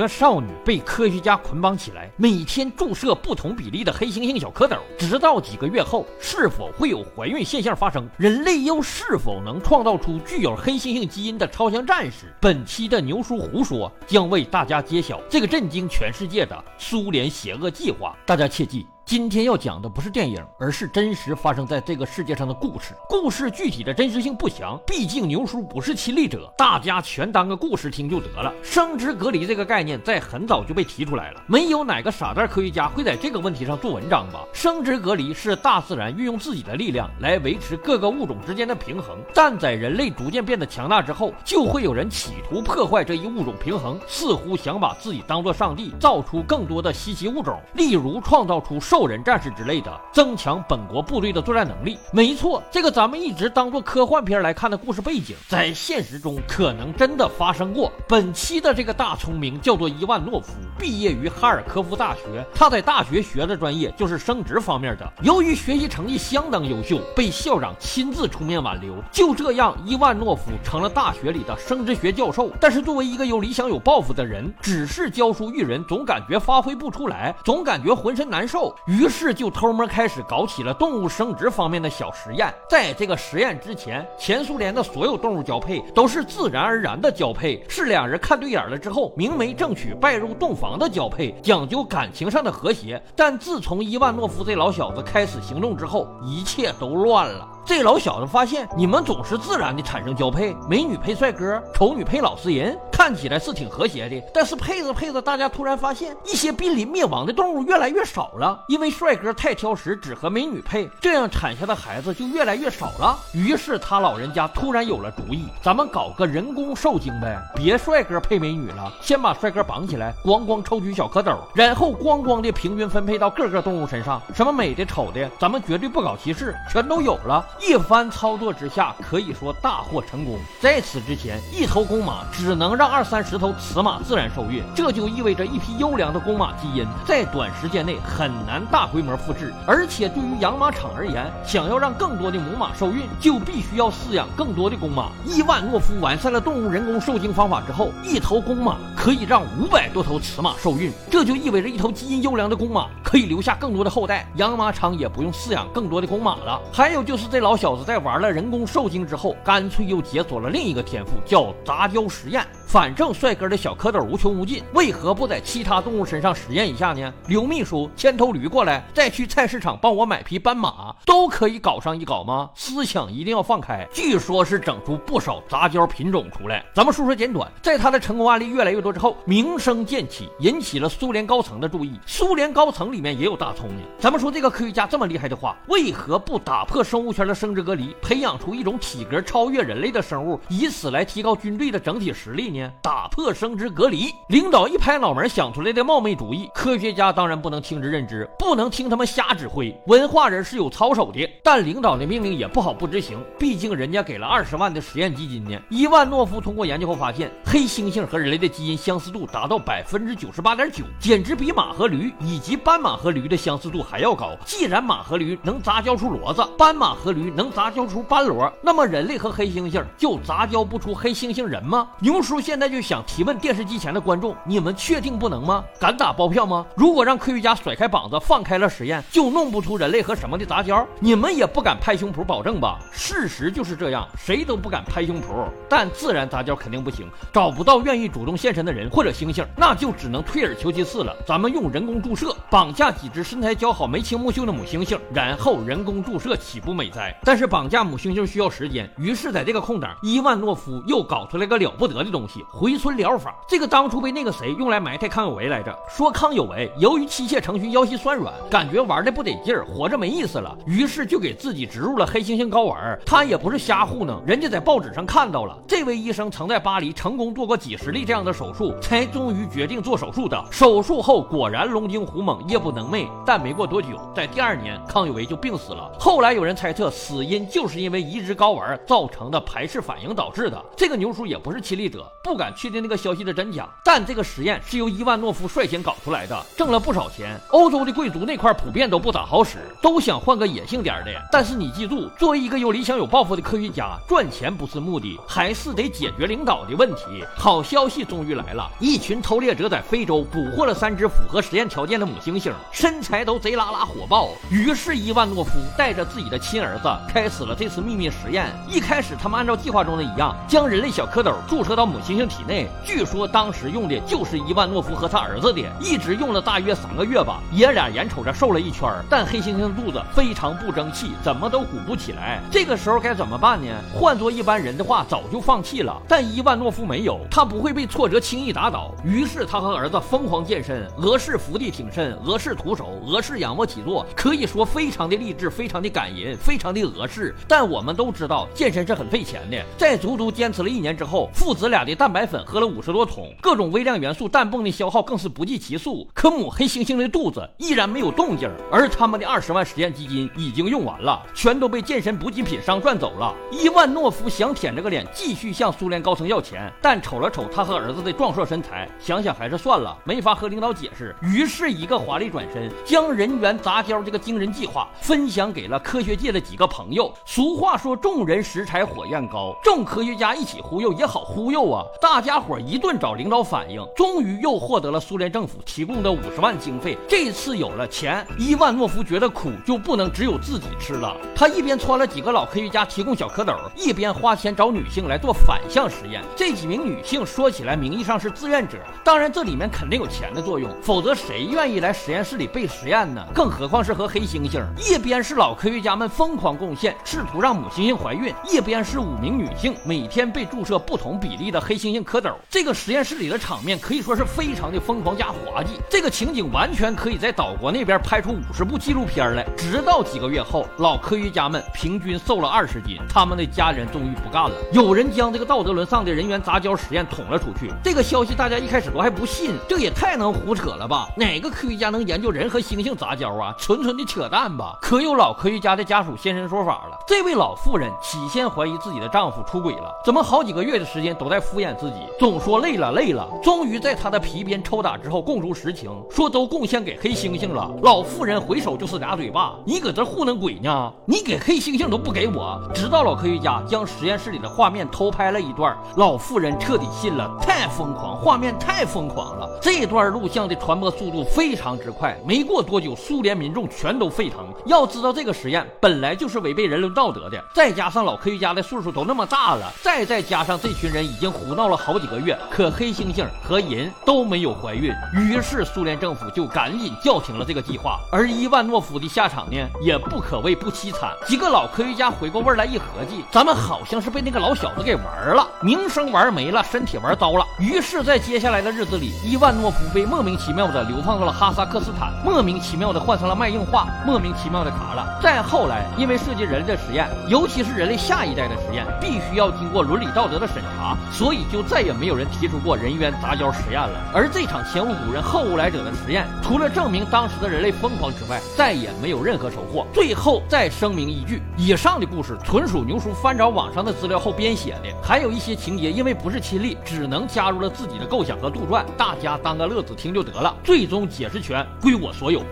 个少女被科学家捆绑起来，每天注射不同比例的黑猩猩小蝌蚪，直到几个月后，是否会有怀孕现象发生？人类又是否能创造出具有黑猩猩基因的超强战士？本期的牛叔胡说将为大家揭晓这个震惊全世界的苏联邪恶计划。大家切记。今天要讲的不是电影，而是真实发生在这个世界上的故事。故事具体的真实性不详，毕竟牛叔不是亲历者，大家全当个故事听就得了。生殖隔离这个概念念在很早就被提出来了，没有哪个傻蛋科学家会在这个问题上做文章吧？生殖隔离是大自然运用自己的力量来维持各个物种之间的平衡，但在人类逐渐变得强大之后，就会有人企图破坏这一物种平衡，似乎想把自己当做上帝，造出更多的稀奇物种，例如创造出。兽人战士之类的，增强本国部队的作战能力。没错，这个咱们一直当做科幻片来看的故事背景，在现实中可能真的发生过。本期的这个大聪明叫做伊万诺夫，毕业于哈尔科夫大学。他在大学学的专业就是生殖方面的。由于学习成绩相当优秀，被校长亲自出面挽留。就这样，伊万诺夫成了大学里的生殖学教授。但是作为一个有理想、有抱负的人，只是教书育人，总感觉发挥不出来，总感觉浑身难受。于是就偷摸开始搞起了动物生殖方面的小实验。在这个实验之前，前苏联的所有动物交配都是自然而然的交配，是两人看对眼了之后明媒正争取拜入洞房的交配，讲究感情上的和谐。但自从伊万诺夫这老小子开始行动之后，一切都乱了。这老小子发现，你们总是自然的产生交配，美女配帅哥，丑女配老实人，看起来是挺和谐的。但是配着配着，大家突然发现，一些濒临灭亡的动物越来越少了，因为帅哥太挑食，只和美女配，这样产下的孩子就越来越少了。于是他老人家突然有了主意，咱们搞个人工受精呗，别帅哥配美女了，先把帅哥绑起来，咣咣抽取小蝌蚪，然后咣咣的平均分配到各个动物身上，什么美的丑的，咱们绝对不搞歧视，全都有了。一番操作之下，可以说大获成功。在此之前，一头公马只能让二三十头雌马自然受孕，这就意味着一批优良的公马基因在短时间内很难大规模复制。而且对于养马场而言，想要让更多的母马受孕，就必须要饲养更多的公马。伊万诺夫完善了动物人工受精方法之后，一头公马可以让五百多头雌马受孕，这就意味着一头基因优良的公马可以留下更多的后代，养马场也不用饲养更多的公马了。还有就是这老。小子在玩了人工受精之后，干脆又解锁了另一个天赋，叫杂交实验。反正帅哥的小蝌蚪无穷无尽，为何不在其他动物身上实验一下呢？刘秘书牵头驴过来，再去菜市场帮我买匹斑马，都可以搞上一搞吗？思想一定要放开。据说是整出不少杂交品种出来。咱们说说简短，在他的成功案例越来越多之后，名声渐起，引起了苏联高层的注意。苏联高层里面也有大聪明。咱们说这个科学家这么厉害的话，为何不打破生物圈的生殖隔离，培养出一种体格超越人类的生物，以此来提高军队的整体实力呢？打破生殖隔离，领导一拍脑门想出来的冒昧主义，科学家当然不能听之任之，不能听他们瞎指挥。文化人是有操守的，但领导的命令也不好不执行，毕竟人家给了二十万的实验基金呢。伊万诺夫通过研究后发现，黑猩猩和人类的基因相似度达到百分之九十八点九，简直比马和驴以及斑马和驴的相似度还要高。既然马和驴能杂交出骡子，斑马和驴能杂交出斑骡，那么人类和黑猩猩就杂交不出黑猩猩人吗？牛叔现在就想提问电视机前的观众：你们确定不能吗？敢打包票吗？如果让科学家甩开膀子放开了实验，就弄不出人类和什么的杂交？你们也不敢拍胸脯保证吧？事实就是这样，谁都不敢拍胸脯。但自然杂交肯定不行，找不到愿意主动献身的人或者猩猩，那就只能退而求其次了。咱们用人工注射绑架几只身材姣好、眉清目秀的母猩猩，然后人工注射岂不美哉？但是绑架母猩猩需要时间，于是在这个空档，伊万诺夫又搞出来个了不得的东西——回春疗法。这个当初被那个谁用来埋汰康有为来着，说康有为由于妻妾成群，腰膝酸软，感觉玩的不得劲儿，活着没意思了，于是就给自己植入了黑猩猩睾丸。他也不是瞎糊弄，人家在报纸上看到了，这位医生曾在巴黎成功做过几十例这样的手术，才终于决定做手术的。手术后果然龙精虎猛，夜不能寐。但没过多久，在第二年，康有为就病死了。后来有人猜测，死因就是因为移植睾丸造成的排斥反应导致的。这个牛叔也不是亲历者。不敢确定那个消息的真假。但这个实验是由伊万诺夫率先搞出来的，挣了不少钱。欧洲的贵族那块普遍都不咋好使，都想换个野性点的。但是你记住，作为一个有理想、有抱负的科学家，赚钱不是目的，还是得解决领导的问题。好消息终于来了，一群偷猎者在非洲捕获了三只符合实验条件的母猩猩，身材都贼拉拉火爆。于是伊万诺夫带着自己的亲儿子开始了这次秘密实验。一开始，他们按照计划中的一样，将人类小蝌蚪注射到母猩猩体内。据说当时用的就是伊万诺夫和他儿子的，一直用了大约三个月吧。爷俩眼瞅着瘦了一圈，但黑猩猩的肚子非常不争气，怎么都鼓不起来。这个时候该怎么办呢？换做一般人的话，早就放弃了。但伊万诺夫没有，他不会被挫折轻易打倒。于是他和儿子疯狂健身，俄式伏地挺身，俄式徒手，俄式仰卧起坐，可以说非常的励志，非常的感人，非常的俄式。但我们都知道，健身是很费钱的。在足足坚持了一年之后，父子俩的大蛋白粉喝了五十多桶，各种微量元素氮泵的消耗更是不计其数。可母黑猩猩的肚子依然没有动静，而他们的二十万实验基金已经用完了，全都被健身补给品商赚走了。伊万诺夫想舔着个脸继续向苏联高层要钱，但瞅了瞅他和儿子的壮硕身材，想想还是算了，没法和领导解释。于是，一个华丽转身，将人猿杂交这个惊人计划分享给了科学界的几个朋友。俗话说，众人拾柴火焰高，众科学家一起忽悠也好忽悠啊！大家伙一顿找领导反映，终于又获得了苏联政府提供的五十万经费。这次有了钱，伊万诺夫觉得苦就不能只有自己吃了。他一边撺了几个老科学家提供小蝌蚪，一边花钱找女性来做反向实验。这几名女性说起来名义上是志愿者，当然这里面肯定有钱的作用，否则谁愿意来实验室里被实验呢？更何况是和黑猩猩。一边是老科学家们疯狂贡献，试图让母猩猩怀孕；一边是五名女性每天被注射不同比例的黑猩猩蝌蚪。这个实验室里的场面可以说是非常的疯狂加滑稽，这个情景完全可以在岛国那边拍出五十部纪录片来。直到几个月后，老科学家们平均瘦了二十斤，他们的家人终于不干了。有人将这个道德沦丧的人猿杂交实验捅了出去。这个消息大家一开始都还不信，这也太能胡扯了吧？哪个科学家能研究人和猩猩杂交啊？纯纯的扯淡吧？可有老科学家的家属现身说法了。这位老妇人起先怀疑自己的丈夫出轨了，怎么好几个月的时间都在敷衍自己，总说累了累了。终于在他的皮鞭抽打之后，供出实情，说都贡献给黑猩猩了。老妇人回手就是俩嘴巴，你搁这糊弄鬼呢？你给黑猩猩都不给我。直到老科学家将实验室里的画面偷拍了一段，老妇人彻底信了。太疯狂，画面太疯狂了。这段录像的传播速度非常之快，没过多久，苏联民众全都沸腾。要知道，这个实验本来就是违背人伦道德的，再加上老科学家的岁数都那么大了，再再加上这群人已经糊闹了好几个月，可黑猩猩和人都没有怀孕，于是苏联政府就赶紧叫停了这个计划。而伊万诺夫的下场呢，也不可谓不凄惨。几个老科学家回过味来一合计，咱们好像是被那个老小子给玩了，名声玩没了，身体玩糟了。于是，在接下来的日子里，伊万诺夫被莫名其妙的流放到了哈萨克斯坦，莫名其妙的换成了卖硬化，莫名其妙的卡了。再后来，因为涉及人类的实验，尤其是人类下一代的实验，必须要经过伦理道德的审查，所以就再也没有人提出过人猿杂交实验了。而这场前无古人后无来者的实验，除了证明当时的人类疯狂之外，再也没有任何收获。最后再声明一句：以上的故事纯属牛叔翻找网上的资料后编写的，还有一些情节因为不是亲历，只能加入了自己的构想和杜撰，大家当个乐子听就得了。最终解释权归我所有。